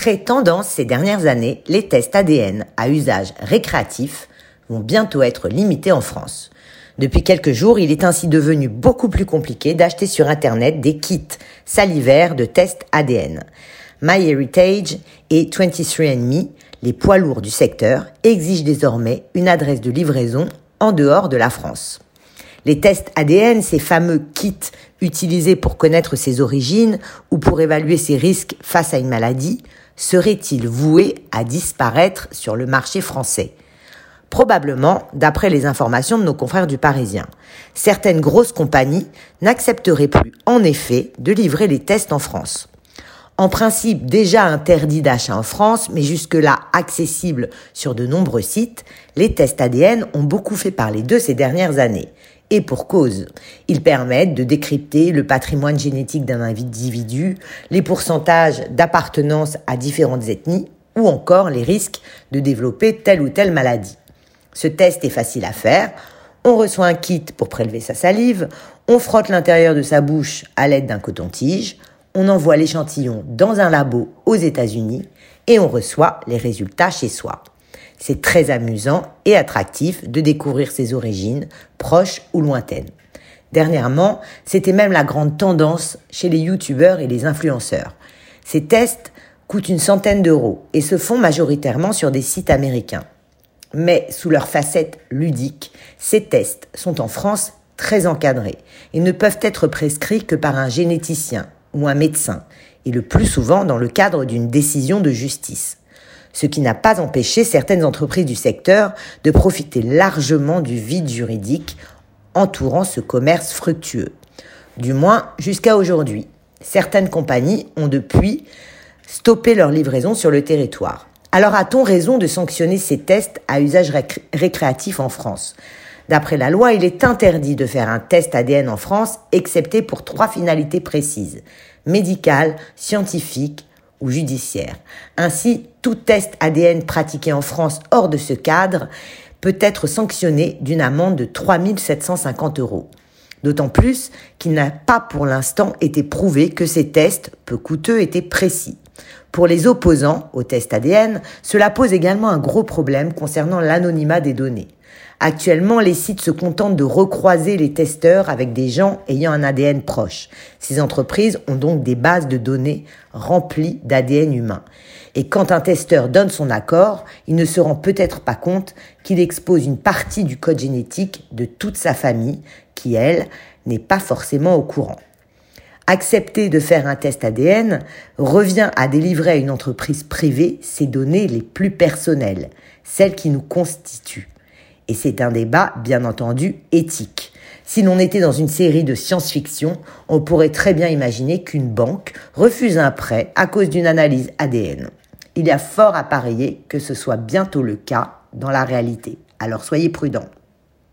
Très tendance ces dernières années, les tests ADN à usage récréatif vont bientôt être limités en France. Depuis quelques jours, il est ainsi devenu beaucoup plus compliqué d'acheter sur Internet des kits salivaires de tests ADN. MyHeritage et 23andMe, les poids lourds du secteur, exigent désormais une adresse de livraison en dehors de la France. Les tests ADN, ces fameux kits utilisés pour connaître ses origines ou pour évaluer ses risques face à une maladie, seraient-ils voués à disparaître sur le marché français? Probablement, d'après les informations de nos confrères du Parisien. Certaines grosses compagnies n'accepteraient plus, en effet, de livrer les tests en France. En principe déjà interdit d'achat en France, mais jusque-là accessible sur de nombreux sites, les tests ADN ont beaucoup fait parler d'eux ces dernières années. Et pour cause. Ils permettent de décrypter le patrimoine génétique d'un individu, les pourcentages d'appartenance à différentes ethnies, ou encore les risques de développer telle ou telle maladie. Ce test est facile à faire. On reçoit un kit pour prélever sa salive, on frotte l'intérieur de sa bouche à l'aide d'un coton-tige, on envoie l'échantillon dans un labo aux États-Unis et on reçoit les résultats chez soi. C'est très amusant et attractif de découvrir ses origines, proches ou lointaines. Dernièrement, c'était même la grande tendance chez les youtubeurs et les influenceurs. Ces tests coûtent une centaine d'euros et se font majoritairement sur des sites américains. Mais sous leur facette ludique, ces tests sont en France très encadrés et ne peuvent être prescrits que par un généticien ou un médecin, et le plus souvent dans le cadre d'une décision de justice. Ce qui n'a pas empêché certaines entreprises du secteur de profiter largement du vide juridique entourant ce commerce fructueux. Du moins jusqu'à aujourd'hui. Certaines compagnies ont depuis stoppé leur livraison sur le territoire. Alors a-t-on raison de sanctionner ces tests à usage récréatif en France? D'après la loi, il est interdit de faire un test ADN en France, excepté pour trois finalités précises médicale, scientifique ou judiciaire. Ainsi, tout test ADN pratiqué en France hors de ce cadre peut être sanctionné d'une amende de 3 750 euros. D'autant plus qu'il n'a pas pour l'instant été prouvé que ces tests, peu coûteux, étaient précis. Pour les opposants au test ADN, cela pose également un gros problème concernant l'anonymat des données. Actuellement, les sites se contentent de recroiser les testeurs avec des gens ayant un ADN proche. Ces entreprises ont donc des bases de données remplies d'ADN humain. Et quand un testeur donne son accord, il ne se rend peut-être pas compte qu'il expose une partie du code génétique de toute sa famille qui, elle, n'est pas forcément au courant. Accepter de faire un test ADN revient à délivrer à une entreprise privée ses données les plus personnelles, celles qui nous constituent. Et c'est un débat, bien entendu, éthique. Si l'on était dans une série de science-fiction, on pourrait très bien imaginer qu'une banque refuse un prêt à cause d'une analyse ADN. Il y a fort à parier que ce soit bientôt le cas dans la réalité. Alors soyez prudents.